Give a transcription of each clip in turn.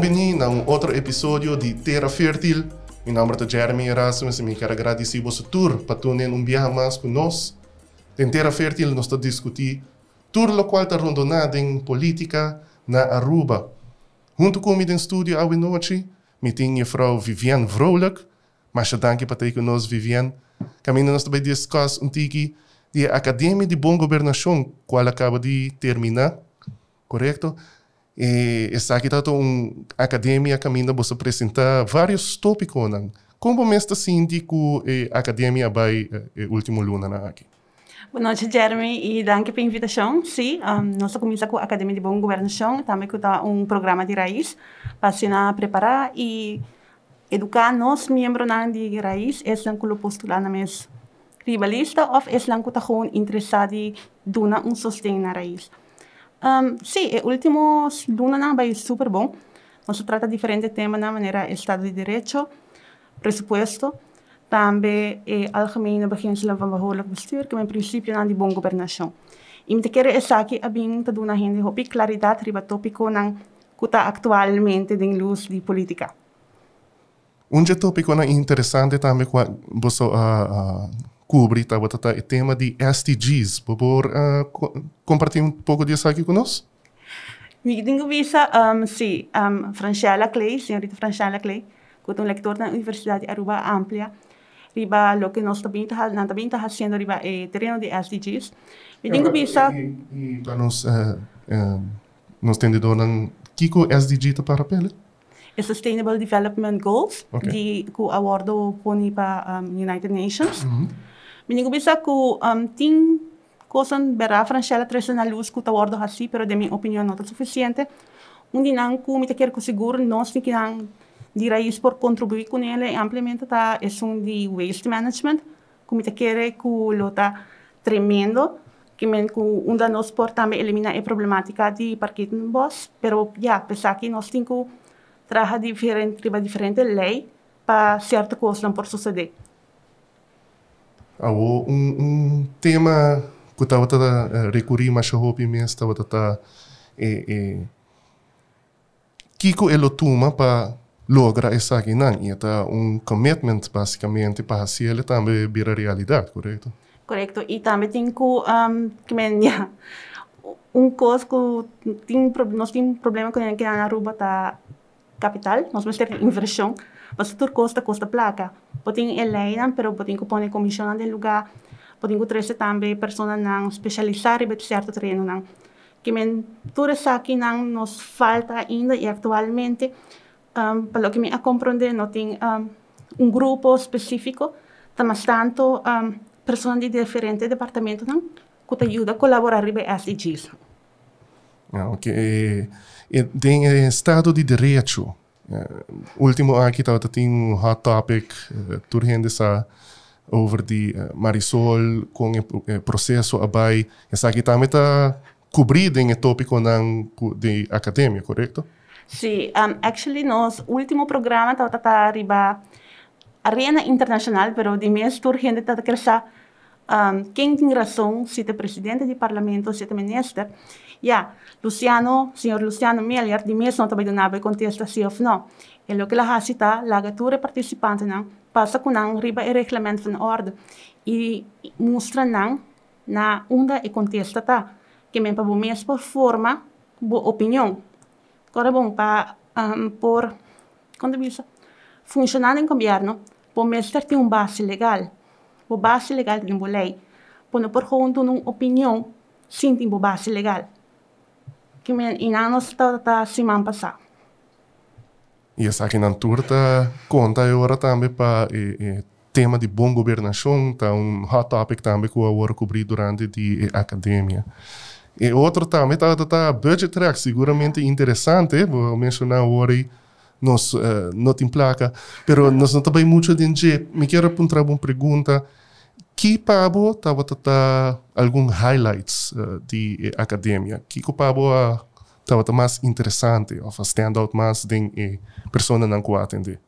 Bem-vindo a um outro episódio de Terra Fértil. Meu nome é Jeremy Erasmus e me quero agradecer você tour para tunen um viaje mais conosco. Em Terra Fértil nós estamos discutir tudo o qual está rondonado em política na Aruba. Junto comigo no estúdio hoje noite, me tem a Frau Viviane Vrolijk. Mas danke para ter conosco, Viviane. Caminho nós também discutir um tiki de Academia de Boa Governação, qual acaba de terminar, correto? E está aqui tanto uma academia caminho para apresentar vários tópicos. Não? Como me está sentindo que a academia vai eh, último luna aqui? Boa noite, Jeremy, e danke pela invitação. Sim, um, nós começamos com a Academia de Boa Governação, também com um programa de raiz para se preparar e educar nós membros de raiz, é que postular na mesa ribalista ou é ko ta gewoon interessado duna um sostén na raiz. Um, sim, o último luna na vai super bom. Nós trata diferentes temas na maneira Estado de Direito, presupuesto, também é algemene beginselen van behoorlijk bestuur, que é o princípio de boa governação. E me quero essa aqui a bem ta duna gente hopi claridade riba tópico nang kuta atualmente den luz de política. Um tópico na interessante também quando você uh, cobre tá, tá, o tema de SDGs. Por favor, uh, compartilhe um pouco disso aqui conosco. Mi tengo visa, um, sim, um, Francella Clay, senhorita Francella Clay, que é um leitor da Universidade Aruba Amplia, riba lo que nós também está fazendo riba eh, terreno de SDGs. Mi tengo visa. E, e para nós, uh, uh, nós temos um Kiko SDG para pele? Sustainable Development Goals, okay. di ku awardo po ni pa um, United Nations. Mm -hmm. Menigo bisa ku um, ting kosan bera Francella tresa na luz ku tawardo hasi, pero de minha opinião não está suficiente. Um dinang ku mita quer ku seguro nós tem que nang di raiz por contribuir com ele amplamente tá é um de waste management. Ku mita quer ku lota tremendo que men ku unda nós por também eliminar a problemática de parquet boss, pero ya yeah, pensar que nós tem que trabalhar diferente, diferente lei para certa coisa não por suceder. Awo, um, um tema que estava a recorrer mais hopi mesmo, estava a eh, eh, Kiko ele toma para lograr essa não, e tá um commitment basicamente para se ele também vira realidade, correto? Correto, e também tem que, um, que yeah, um coisa que tem, nós temos problema com na Aruba tá capital, nós vamos ter inversão, mas tudo custa, custa placa. Podem eleger, pero podem pôr comissão no lugar, podem trazer também pessoas não especializar em certo. Que men tudo isso aqui não nos falta ainda e atualmente, um, pelo que me a não tem um, um grupo específico, mas tanto um, pessoas de diferentes departamentos que te ajuda a colaborar com SDGs. Ah, ok. E, e tem Estado de Direito, último aqui estava tem um hot topic uh, over the uh, Marisol com o processo abai essa aqui também está cobrido em tópico ng de academia correto Sim, um, actually nos último programa estava tá riba arena internacional pero de mês turhende tá crescer um, quem se é presidente do parlamento é ministro ja, Luciano, señor Luciano Meliar, di mesmo também do nabe contesta se of no. E lo que la hasita, laga ture participante não, passa com não riba e reglamento van orde. E mostra não na onda e contesta tá, que men pa bo mes por forma, bo opinião. Agora bom, pa um, por, quando bisa, funcionando em governo, bo mes ter tem um base legal. Bo base legal tem bo lei. Bo no por junto num opinião, sim tem base legal que me inanos ta ta semana passada. E essa aqui na turta conta agora também para e, e, tema de boa governação, tá um hot topic também que eu agora cobri durante a academia. E outro também tá tá budget track seguramente interessante, vou mencionar agora nós uh, não tem placa, pero nós não também muito de me quero apontar uma pergunta. Que pabo tava tata algum highlights uh, de uh, academia? Que que pabo uh, tava mais interessante ou stand out mais de eh, pessoa não que atende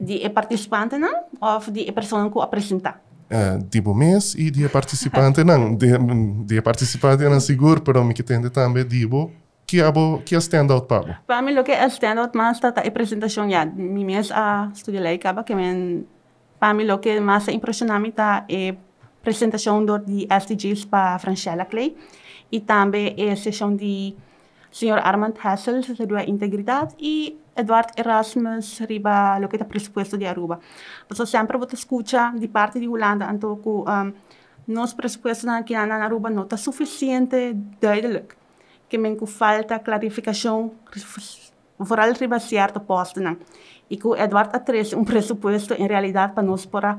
de participante não? Ou de pessoa que apresenta Uh, de mês e de participante não. De, de participante não seguro pero me que tende também de abo que é standout pabo? Para mim, o que é standout mais está a apresentação já. Mi mes a estudar lá acaba que men para mim o que mais impressiona me está é apresentação do de SDGs para Francella Clay e também é a sessão de Sr. Armand Hassel sobre a integridade e Eduardo Erasmus riba lo que está presupuesto de Aruba. Então sempre você escuta de parte de Holanda então que um, nosso presupuesto aqui na Aruba não está suficiente duidelijk. Que men falta clarificação vooral riba certo posto não. E que Eduardo atrás um presupuesto em realidade para nós para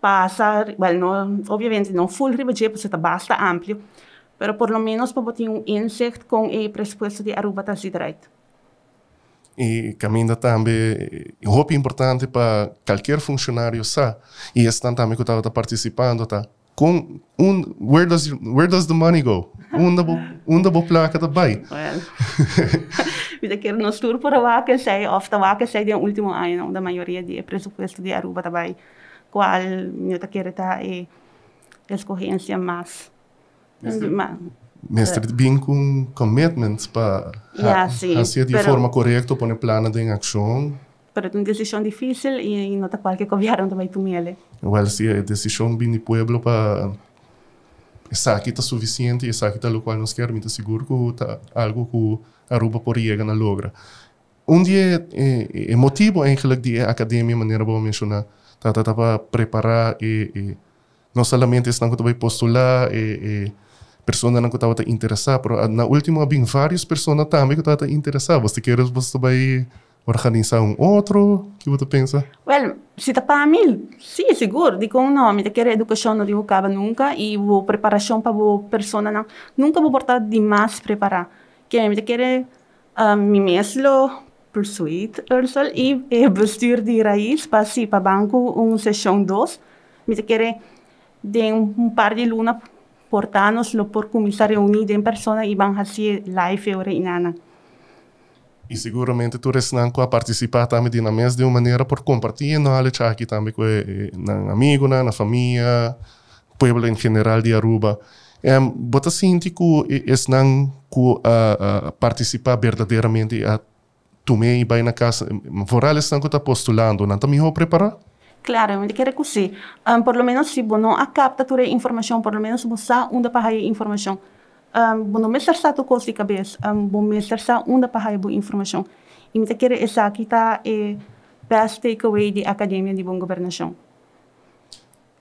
passar, well, no, obviamente não full riba porque está basta amplo, pero por lo menos para ter um insight com o presupuesto de Aruba está direito. E caminha também, roupa importante para qualquer funcionário sa. E estão também que estava participando, tá? Com um, where does where does the money go? Onde bo onde bo placa da bai? Well, vida que nos tour por que sei, of lá que sei de último ano, da maioria de presupuesto de Aruba também, qual eu tá querer tá é escorrência mais. Mas, Mestre, bem com commitments para yeah, sim, fazer de pero, forma correta, pôr plano de ação. Pero é uma decisão difícil e não está qualquer governo também tu mele. Well, se a decisão vem do pueblo para essa aqui está suficiente, essa aqui está o qual nós queremos, está seguro que tá algo que Aruba por chegar na logra. Um dia, é, é motivo eigenlijk de academia, maneira boa mencionar, tá, tá, tá para preparar e, e não somente estão que vai postular e, e persona não estava interessada, mas na última havia várias pessoas também que estavam interessadas. Você quer você vai organizar um outro? Que você pensa? Well, se para mim, sim, seguro. Digo um nome, de querer educação não digo nunca e a preparação para a pessoa não, nunca vou portar demais preparar. Que me querer um, me mesmo Ursula e, e bestuur de raiz para si para banco uma sessão 2. Me querer de um, um par de luna portarnos lo por começar a reunir em persona e vão fazer live ora inana. E seguramente tu resnan a participar também de mesa de uma maneira por compartilhar knowledge aqui também com na amigo, na, família, povo em geral de Aruba. Um, bota sinti que esnan ku uh, uh, participar verdadeiramente a tomei e vai na casa. Foral estão que está postulando, não está me preparar? Claro, me quer que sim. Um, por lo menos se você não capta toda a informação, por lo menos você onde para a informação. Um, você não me será tu cabeça, um, você me será onde para a informação. E me quer essa aqui está é best takeaway de academia de boa governação.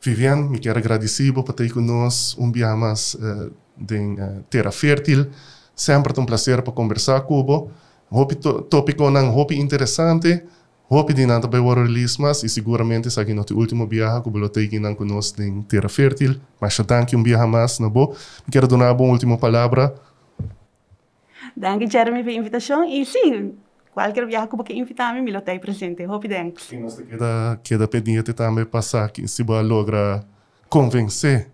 Viviane, me quero agradecer por ter conosco um dia uh, de uh, Terra Fértil. Sempre um prazer para conversar com você. Tópico não interessante. Hope din worden release mas e seguramente sa aqui no último viaje que bolo tei nan conosco em Terra Fértil. Mas já danke um viaje mais na bo. Quero dar uma última palavra. Danke Jeremy pela invitação e sim, qualquer viaje que você invitar me me lo tei presente. Hope thanks. E nós queda queda pendiente também passar aqui se boa logra convencer.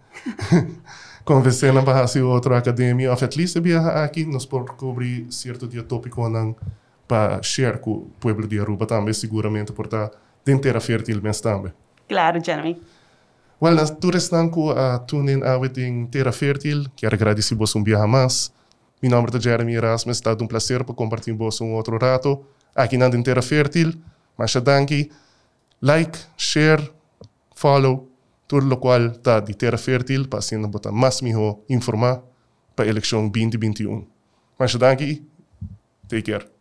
convencer na barra se outra academia, of at least viaje aqui nós por cobrir certo dia tópico não para share com o povo de Aruba também, seguramente, por estar dentro da fértil mês também. Claro, Jeremy. Well, na tu restan ko a tunin awit em Terra Fértil, quero agradecer vos um dia mais. Meu nome é Jeremy Erasmus, está um prazer para compartilhar vos um outro rato aqui na Terra Fértil. Mas danke, like, share, follow, tudo o qual está de Terra Fértil para assim botar mais melhor informar para a eleição 2021. Mas danke, take care.